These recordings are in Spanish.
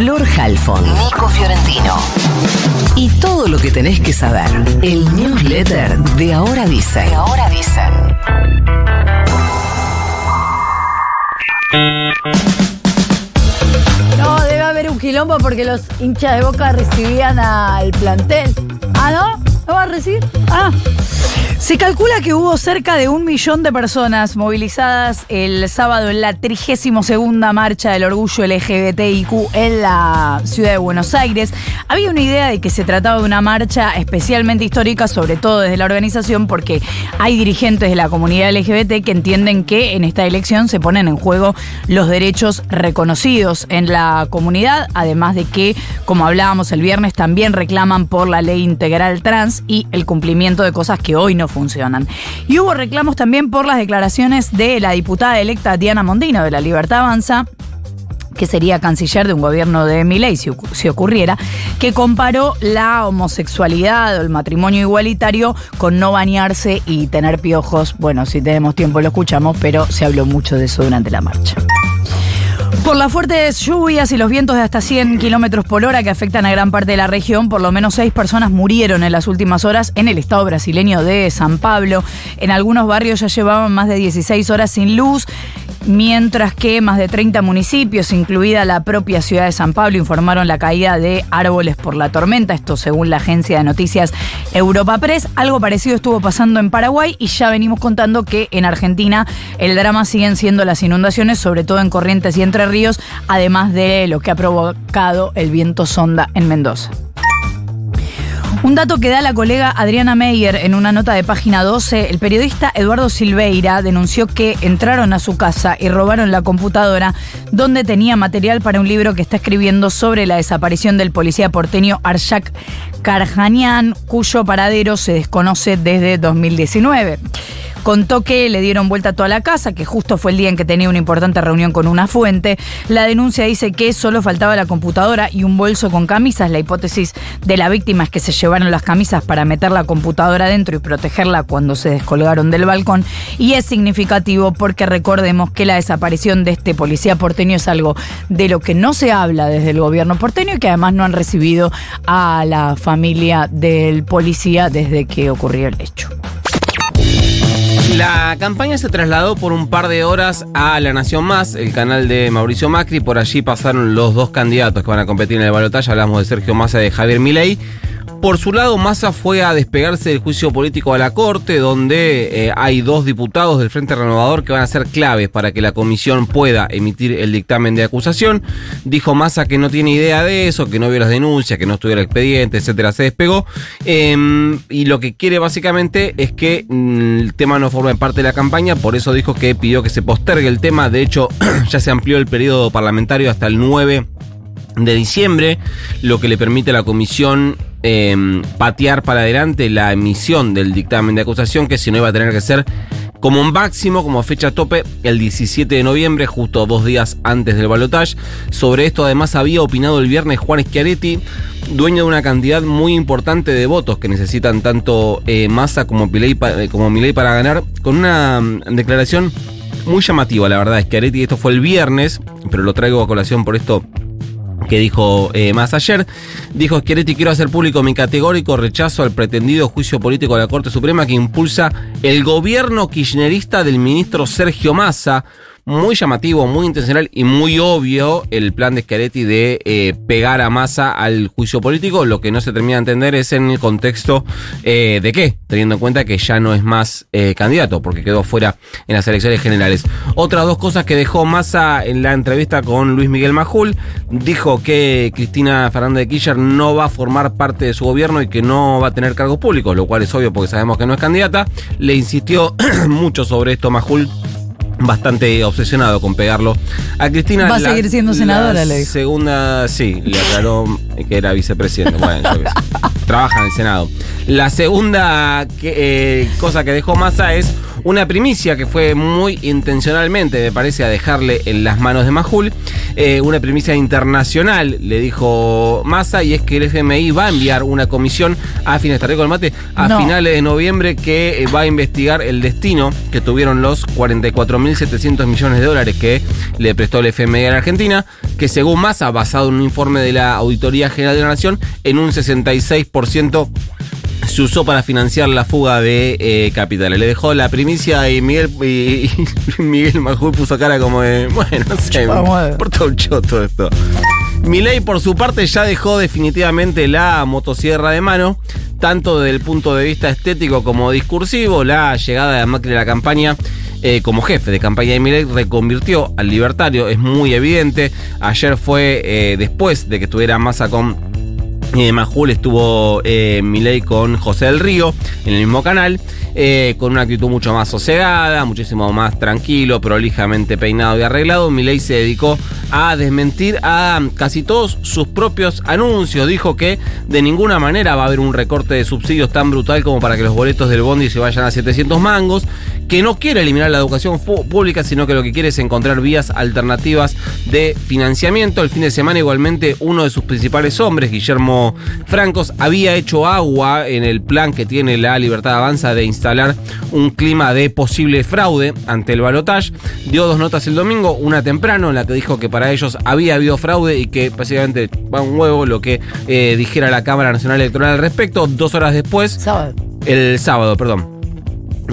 Flor Halfon, Nico Fiorentino. Y todo lo que tenés que saber. El newsletter de Ahora Dicen. De Ahora Dicen. No, debe haber un quilombo porque los hinchas de boca recibían al plantel. Ah, ¿no? ¿No va a recibir? Ah. Se calcula que hubo cerca de un millón de personas movilizadas el sábado en la 32 marcha del orgullo LGBTIQ en la ciudad de Buenos Aires. Había una idea de que se trataba de una marcha especialmente histórica, sobre todo desde la organización, porque hay dirigentes de la comunidad LGBT que entienden que en esta elección se ponen en juego los derechos reconocidos en la comunidad, además de que, como hablábamos el viernes, también reclaman por la ley integral trans y el cumplimiento de cosas que hoy no funcionan. Y hubo reclamos también por las declaraciones de la diputada electa Diana Mondino de la Libertad Avanza que sería canciller de un gobierno de Milei si, si, ocurriera, que comparó la homosexualidad o el matrimonio igualitario con no bañarse y tener piojos. Bueno, si tenemos tiempo lo escuchamos, pero se habló mucho de eso durante la marcha. Por las fuertes lluvias y los vientos de hasta 100 kilómetros por hora que afectan a gran parte de la región, por lo menos seis personas murieron en las últimas horas en el estado brasileño de San Pablo. En algunos barrios ya llevaban más de 16 horas sin luz mientras que más de 30 municipios, incluida la propia ciudad de San Pablo, informaron la caída de árboles por la tormenta, esto según la agencia de noticias Europa Press. Algo parecido estuvo pasando en Paraguay y ya venimos contando que en Argentina el drama siguen siendo las inundaciones, sobre todo en Corrientes y Entre Ríos, además de lo que ha provocado el viento sonda en Mendoza. Un dato que da la colega Adriana Meyer en una nota de página 12, el periodista Eduardo Silveira denunció que entraron a su casa y robaron la computadora donde tenía material para un libro que está escribiendo sobre la desaparición del policía porteño Arshak Karjanian, cuyo paradero se desconoce desde 2019. Contó que le dieron vuelta a toda la casa, que justo fue el día en que tenía una importante reunión con una fuente. La denuncia dice que solo faltaba la computadora y un bolso con camisas. La hipótesis de la víctima es que se llevaron las camisas para meter la computadora dentro y protegerla cuando se descolgaron del balcón. Y es significativo porque recordemos que la desaparición de este policía porteño es algo de lo que no se habla desde el gobierno porteño y que además no han recibido a la familia del policía desde que ocurrió el hecho. La campaña se trasladó por un par de horas a La Nación Más, el canal de Mauricio Macri. Por allí pasaron los dos candidatos que van a competir en el balotaje. Hablamos de Sergio Massa y de Javier Milei. Por su lado, Massa fue a despegarse del juicio político a la Corte, donde eh, hay dos diputados del Frente Renovador que van a ser claves para que la comisión pueda emitir el dictamen de acusación. Dijo Massa que no tiene idea de eso, que no vio las denuncias, que no estuvo el expediente, etcétera, se despegó. Eh, y lo que quiere básicamente es que mm, el tema no forme parte de la campaña, por eso dijo que pidió que se postergue el tema. De hecho, ya se amplió el periodo parlamentario hasta el 9 de diciembre, lo que le permite a la comisión eh, patear para adelante la emisión del dictamen de acusación, que si no iba a tener que ser como máximo, como fecha tope, el 17 de noviembre, justo dos días antes del balotaje. Sobre esto además había opinado el viernes Juan Schiaretti, dueño de una cantidad muy importante de votos que necesitan tanto eh, Massa como Milei, como Milei para ganar, con una mm, declaración muy llamativa, la verdad. Schiaretti, esto fue el viernes, pero lo traigo a colación por esto que dijo eh, más ayer. Dijo Schiaretti, quiero hacer público mi categórico rechazo al pretendido juicio político de la Corte Suprema que impulsa el gobierno kirchnerista del ministro Sergio Massa muy llamativo, muy intencional y muy obvio el plan de Schiaretti de eh, pegar a masa al juicio político. Lo que no se termina de entender es en el contexto eh, de qué, teniendo en cuenta que ya no es más eh, candidato, porque quedó fuera en las elecciones generales. Otras dos cosas que dejó Massa en la entrevista con Luis Miguel Majul, dijo que Cristina Fernández de Kirchner no va a formar parte de su gobierno y que no va a tener cargos públicos, lo cual es obvio porque sabemos que no es candidata. Le insistió mucho sobre esto Majul bastante obsesionado con pegarlo. A Cristina. Va a seguir siendo senadora, le dijo. Segunda, sí, le aclaró que era vicepresidente. Bueno, yo Trabaja en el Senado. La segunda eh, cosa que dejó Massa es Una primicia que fue muy intencionalmente, me parece, a dejarle en las manos de Majul. Eh, una primicia internacional, le dijo Massa, y es que el FMI va a enviar una comisión a fines, de mate, a No. finales de noviembre que eh, va a investigar el destino que tuvieron los 44.700 millones de dólares que le prestó el FMI a la Argentina, que según Massa, basado en un informe de la Auditoría General de la Nación, en un 66% se usó para financiar la fuga de eh, capitales. Le dejó la primicia y Miguel y, y Miguel Majul puso cara como de, bueno, no sé, Vamos un choto esto. Milei, por su parte, ya dejó definitivamente la motosierra de mano, tanto desde el punto de vista estético como discursivo. La llegada de Macri a la campaña eh, como jefe de campaña de Milei reconvirtió al libertario, es muy evidente. Ayer fue eh, después de que estuviera Massa con eh, Majul estuvo eh, con José del Río en el mismo canal, eh, con una actitud mucho más sosegada, muchísimo más tranquilo, prolijamente peinado y arreglado. Milei se dedicó a desmentir a casi todos sus propios anuncios. Dijo que de ninguna manera va a haber un recorte de subsidios tan brutal como para que los boletos del bondi se vayan a 700 mangos, que no quiere eliminar la educación pública, sino que lo que quiere es encontrar vías alternativas de financiamiento. El fin de semana igualmente uno de sus principales hombres, Guillermo Francos, había hecho agua en el plan que tiene la Libertad Avanza de instalar un clima de posible fraude ante el balotaje. Dio dos notas el domingo, una temprano en la que dijo que para ellos había habido fraude y que básicamente va un huevo lo que eh, dijera la Cámara Nacional Electoral al respecto. Dos horas después, Sábado. el sábado, perdón.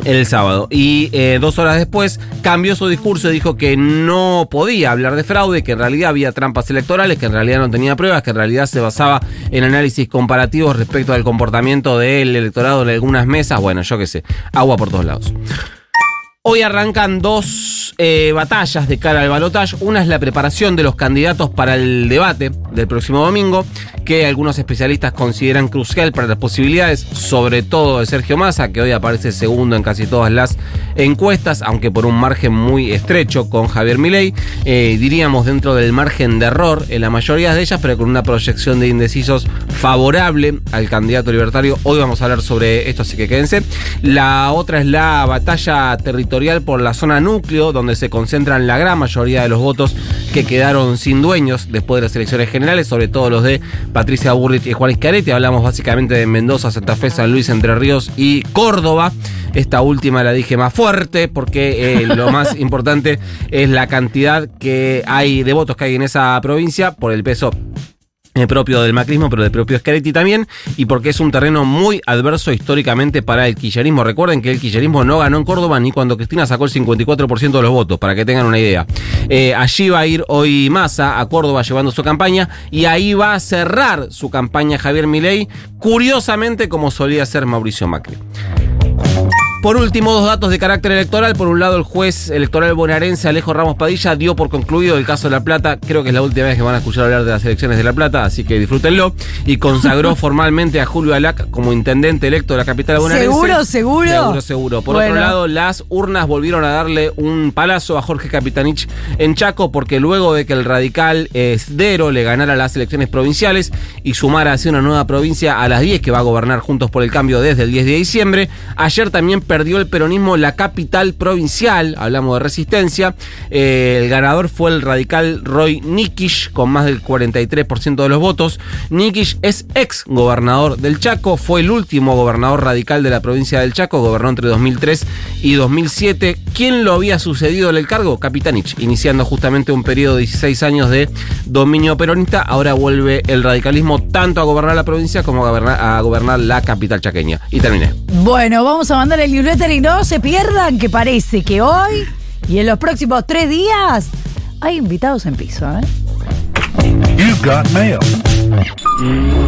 El sábado. Y eh, dos horas después cambió su discurso y dijo que no podía hablar de fraude, que en realidad había trampas electorales, que en realidad no tenía pruebas, que en realidad se basaba en análisis comparativos respecto al comportamiento del electorado en algunas mesas. Bueno, yo qué sé, agua por todos lados. Hoy arrancan dos eh, batallas de cara al balotaje. Una es la preparación de los candidatos para el debate del próximo domingo, que algunos especialistas consideran crucial para las posibilidades, sobre todo de Sergio Massa, que hoy aparece segundo en casi todas las encuestas, aunque por un margen muy estrecho con Javier Milei. Eh, diríamos dentro del margen de error en la mayoría de ellas, pero con una proyección de indecisos favorable al candidato libertario. Hoy vamos a hablar sobre esto, así que quédense. La otra es la batalla territorial por la zona núcleo, donde se concentran la gran mayoría de los votos que quedaron sin dueños después de las elecciones generales, sobre todo los de Patricia Burrich y Juan Iscarete. Hablamos básicamente de Mendoza, Santa Fe, San Luis, Entre Ríos y Córdoba. Esta última la dije más fuerte porque eh, lo más importante es la cantidad que hay de votos que hay en esa provincia por el peso propio del macrismo, pero del propio Schiaretti también, y porque es un terreno muy adverso históricamente para el quillerismo. Recuerden que el quillerismo no ganó en Córdoba ni cuando Cristina sacó el 54% de los votos, para que tengan una idea. Eh, allí va a ir hoy Massa a Córdoba llevando su campaña, y ahí va a cerrar su campaña Javier Milei, curiosamente como solía ser Mauricio Macri. Por último, dos datos de carácter electoral. Por un lado, el juez electoral bonaerense Alejo Ramos Padilla dio por concluido el caso de La Plata. Creo que es la última vez que van a escuchar hablar de las elecciones de La Plata, así que disfrútenlo. Y consagró formalmente a Julio Alac como intendente electo de la capital bonaerense. ¿Seguro, seguro? Seguro, seguro. Por Bueno. otro lado, las urnas volvieron a darle un palazo a Jorge Capitanich en Chaco, porque luego de que el radical Esdero le ganara las elecciones provinciales y sumara así una nueva provincia a las 10 que va a gobernar Juntos por el Cambio desde el 10 de diciembre, ayer también perdió el peronismo la capital provincial, hablamos de resistencia. Eh, el ganador fue el radical Roy Nikish, con más del 43% de los votos. Nikish es ex gobernador del Chaco, fue el último gobernador radical de la provincia del Chaco, gobernó entre 2003 y 2007. ¿Quién lo había sucedido en el cargo? Capitanich, iniciando justamente un periodo de 16 años de dominio peronista. Ahora vuelve el radicalismo tanto a gobernar la provincia como a gobernar, a gobernar la capital chaqueña. Y terminé. Bueno, vamos a mandar el y no se pierdan que parece que hoy y en los próximos tres días hay invitados en piso, ¿eh?